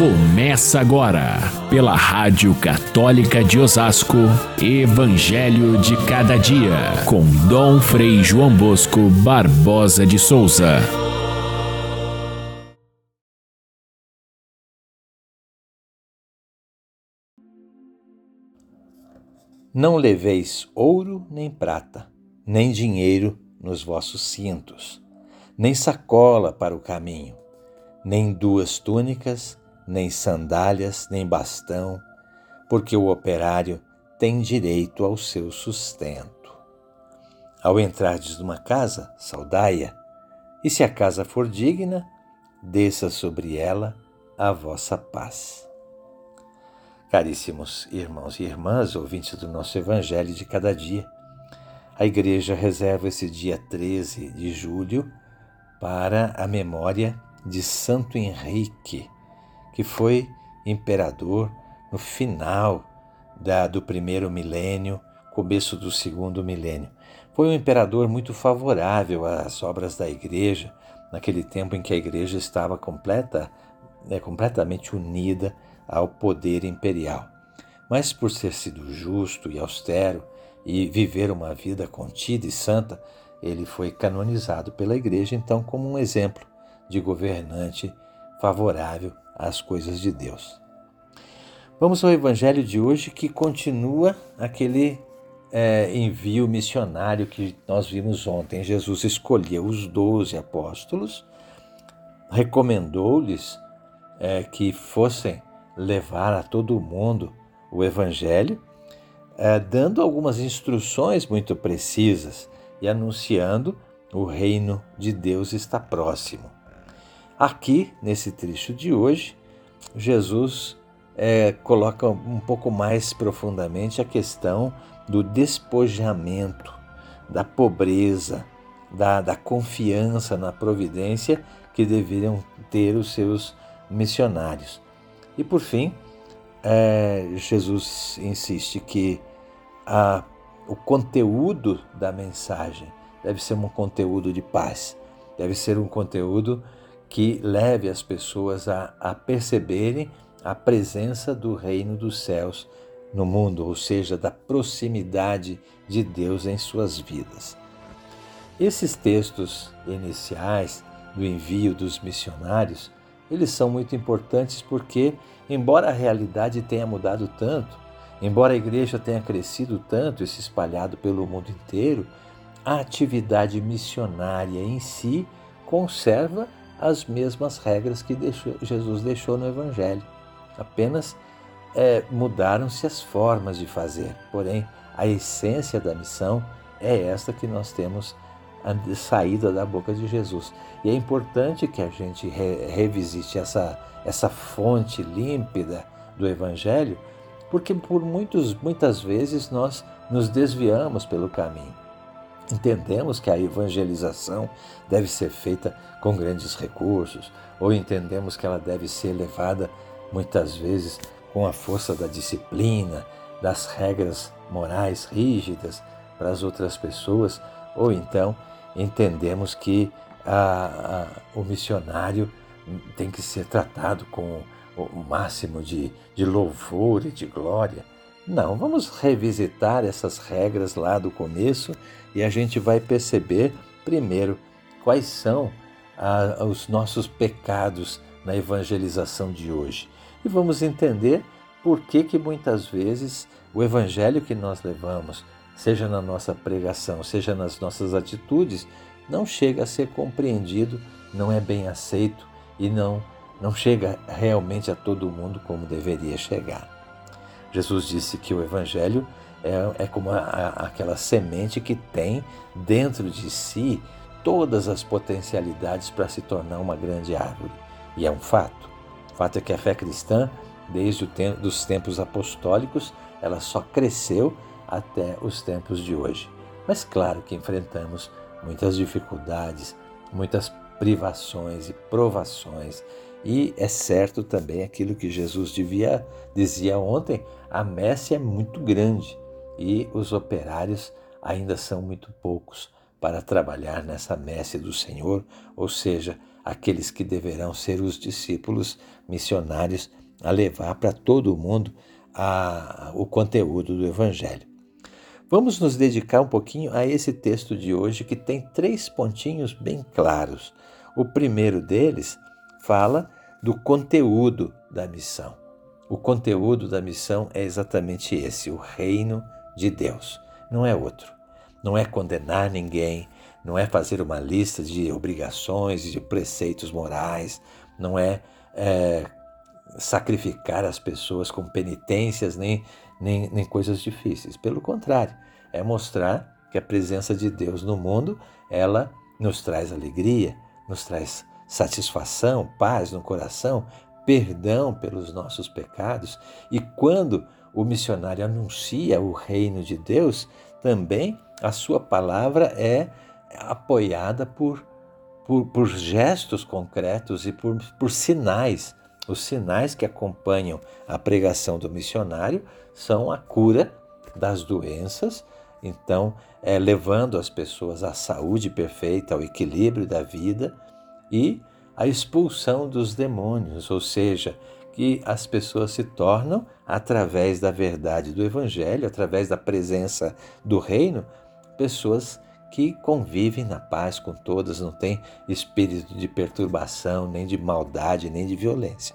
Começa agora, pela Rádio Católica de Osasco, Evangelho de Cada Dia, com Dom Frei João Bosco Barbosa de Souza. Não leveis ouro nem prata, nem dinheiro nos vossos cintos, nem sacola para o caminho, nem duas túnicas, nem sandálias, nem bastão, porque o operário tem direito ao seu sustento. Ao entrardes numa casa, saudai-a, e se a casa for digna, desça sobre ela a vossa paz. Caríssimos irmãos e irmãs, ouvintes do nosso Evangelho de cada dia, a Igreja reserva esse dia 13 de julho para a memória de Santo Henrique, que foi imperador no final da, do primeiro milênio, começo do segundo milênio. Foi um imperador muito favorável às obras da igreja, naquele tempo em que a igreja estava completa, né, completamente unida ao poder imperial. Mas por ter sido justo e austero e viver uma vida contida e santa, ele foi canonizado pela igreja então como um exemplo de governante favorável às coisas de Deus. Vamos ao evangelho de hoje que continua aquele é, envio missionário que nós vimos ontem. Jesus escolheu os doze apóstolos, recomendou-lhes é, que fossem levar a todo mundo o evangelho, é, dando algumas instruções muito precisas e anunciando o reino de Deus está próximo. Aqui, nesse trecho de hoje, Jesus é, coloca um pouco mais profundamente a questão do despojamento, da pobreza, da, da confiança na providência que deveriam ter os seus missionários. E por fim, é, Jesus insiste que a, o conteúdo da mensagem deve ser um conteúdo de paz, deve ser um conteúdo que leve as pessoas a, a perceberem a presença do reino dos céus no mundo, ou seja, da proximidade de Deus em suas vidas. Esses textos iniciais do envio dos missionários, eles são muito importantes porque, embora a realidade tenha mudado tanto, embora a igreja tenha crescido tanto e se espalhado pelo mundo inteiro, a atividade missionária em si conserva as mesmas regras que deixou, Jesus deixou no Evangelho. Apenas é, mudaram-se as formas de fazer, porém a essência da missão é esta que nós temos saída da boca de Jesus. E é importante que a gente re, revisite essa, essa fonte límpida do Evangelho, porque por muitos, muitas vezes nós nos desviamos pelo caminho. Entendemos que a evangelização deve ser feita com grandes recursos, ou entendemos que ela deve ser levada muitas vezes com a força da disciplina, das regras morais rígidas para as outras pessoas, ou então entendemos que a, a, o missionário tem que ser tratado com o máximo de, de louvor e de glória. Não, vamos revisitar essas regras lá do começo e a gente vai perceber, primeiro, quais são ah, os nossos pecados na evangelização de hoje. E vamos entender por que, que muitas vezes o evangelho que nós levamos, seja na nossa pregação, seja nas nossas atitudes, não chega a ser compreendido, não é bem aceito e não, não chega realmente a todo mundo como deveria chegar. Jesus disse que o Evangelho é, é como a, a, aquela semente que tem dentro de si todas as potencialidades para se tornar uma grande árvore. E é um fato. O fato é que a fé cristã, desde os tempos apostólicos, ela só cresceu até os tempos de hoje. Mas claro que enfrentamos muitas dificuldades, muitas privações e provações e é certo também aquilo que Jesus devia, dizia ontem: a messe é muito grande e os operários ainda são muito poucos para trabalhar nessa messe do Senhor, ou seja, aqueles que deverão ser os discípulos missionários a levar para todo o mundo a, o conteúdo do Evangelho. Vamos nos dedicar um pouquinho a esse texto de hoje que tem três pontinhos bem claros. O primeiro deles fala do conteúdo da missão. O conteúdo da missão é exatamente esse: o reino de Deus. Não é outro. Não é condenar ninguém, não é fazer uma lista de obrigações, de preceitos morais, não é, é sacrificar as pessoas com penitências nem, nem, nem coisas difíceis. Pelo contrário, é mostrar que a presença de Deus no mundo, ela nos traz alegria, nos traz satisfação, paz no coração, perdão pelos nossos pecados. E quando o missionário anuncia o reino de Deus, também a sua palavra é apoiada por, por, por gestos concretos e por, por sinais. Os sinais que acompanham a pregação do missionário são a cura das doenças, então, é, levando as pessoas à saúde perfeita, ao equilíbrio da vida e à expulsão dos demônios, ou seja, que as pessoas se tornam, através da verdade do Evangelho, através da presença do Reino, pessoas que convivem na paz com todas, não tem espírito de perturbação, nem de maldade, nem de violência.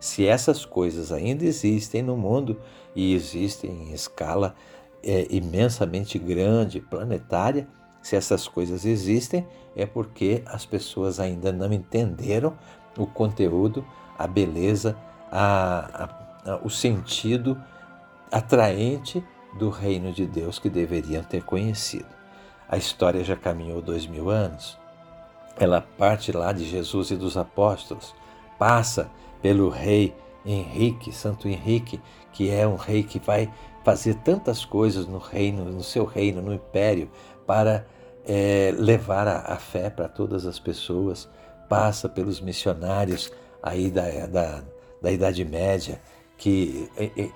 Se essas coisas ainda existem no mundo e existem em escala é, imensamente grande, planetária, se essas coisas existem, é porque as pessoas ainda não entenderam o conteúdo, a beleza, a, a, a, o sentido atraente do reino de Deus que deveriam ter conhecido. A história já caminhou dois mil anos. Ela parte lá de Jesus e dos apóstolos, passa pelo rei Henrique, Santo Henrique, que é um rei que vai fazer tantas coisas no reino, no seu reino, no império, para é, levar a, a fé para todas as pessoas. Passa pelos missionários aí da, da, da Idade Média, que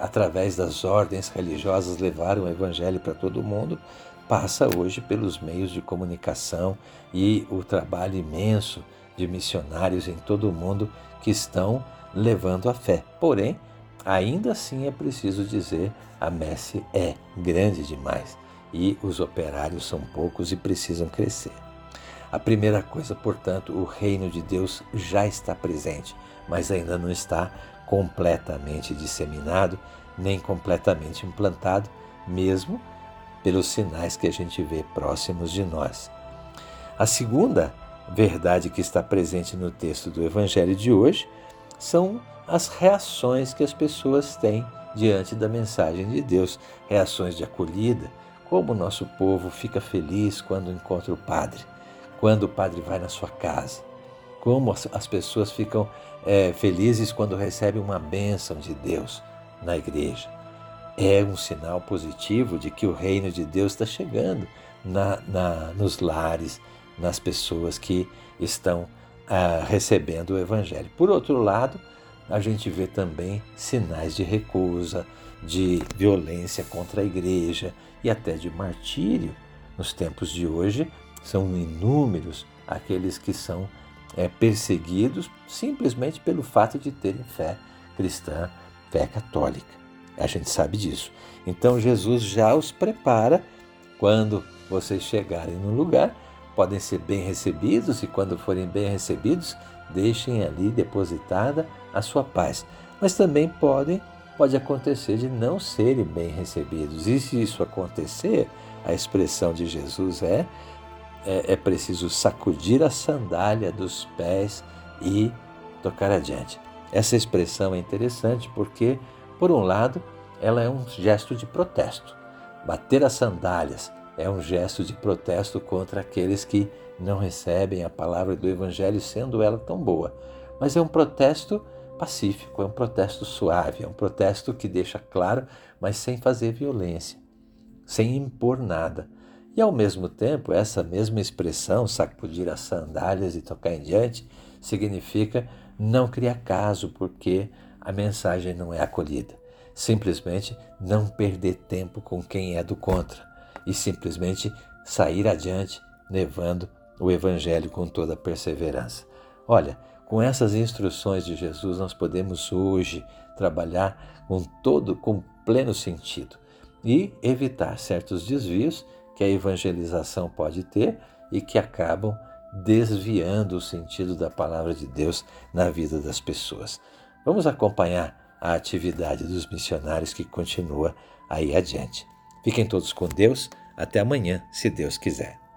através das ordens religiosas levaram o evangelho para todo mundo, passa hoje pelos meios de comunicação e o trabalho imenso de missionários em todo o mundo que estão levando a fé. Porém, ainda assim é preciso dizer a messe é grande demais e os operários são poucos e precisam crescer. A primeira coisa, portanto, o reino de Deus já está presente, mas ainda não está completamente disseminado, nem completamente implantado, mesmo pelos sinais que a gente vê próximos de nós. A segunda verdade que está presente no texto do Evangelho de hoje são as reações que as pessoas têm diante da mensagem de Deus, reações de acolhida, como o nosso povo fica feliz quando encontra o Padre, quando o Padre vai na sua casa, como as pessoas ficam é, felizes quando recebem uma bênção de Deus na igreja. É um sinal positivo de que o reino de Deus está chegando na, na, nos lares, nas pessoas que estão ah, recebendo o Evangelho. Por outro lado, a gente vê também sinais de recusa, de violência contra a igreja e até de martírio. Nos tempos de hoje, são inúmeros aqueles que são é, perseguidos simplesmente pelo fato de terem fé cristã, fé católica. A gente sabe disso. Então Jesus já os prepara quando vocês chegarem no lugar, podem ser bem recebidos e quando forem bem recebidos, deixem ali depositada a sua paz. Mas também podem, pode acontecer de não serem bem recebidos. E se isso acontecer, a expressão de Jesus é, é, é preciso sacudir a sandália dos pés e tocar adiante. Essa expressão é interessante porque, por um lado, ela é um gesto de protesto. Bater as sandálias é um gesto de protesto contra aqueles que não recebem a palavra do Evangelho, sendo ela tão boa. Mas é um protesto pacífico, é um protesto suave, é um protesto que deixa claro, mas sem fazer violência, sem impor nada. E ao mesmo tempo, essa mesma expressão, sacudir as sandálias e tocar em diante, significa não criar caso porque a mensagem não é acolhida. Simplesmente não perder tempo com quem é do contra e simplesmente sair adiante levando o Evangelho com toda perseverança. Olha, com essas instruções de Jesus, nós podemos hoje trabalhar com todo, com pleno sentido e evitar certos desvios que a evangelização pode ter e que acabam desviando o sentido da palavra de Deus na vida das pessoas. Vamos acompanhar a atividade dos missionários que continua aí adiante. Fiquem todos com Deus. Até amanhã, se Deus quiser.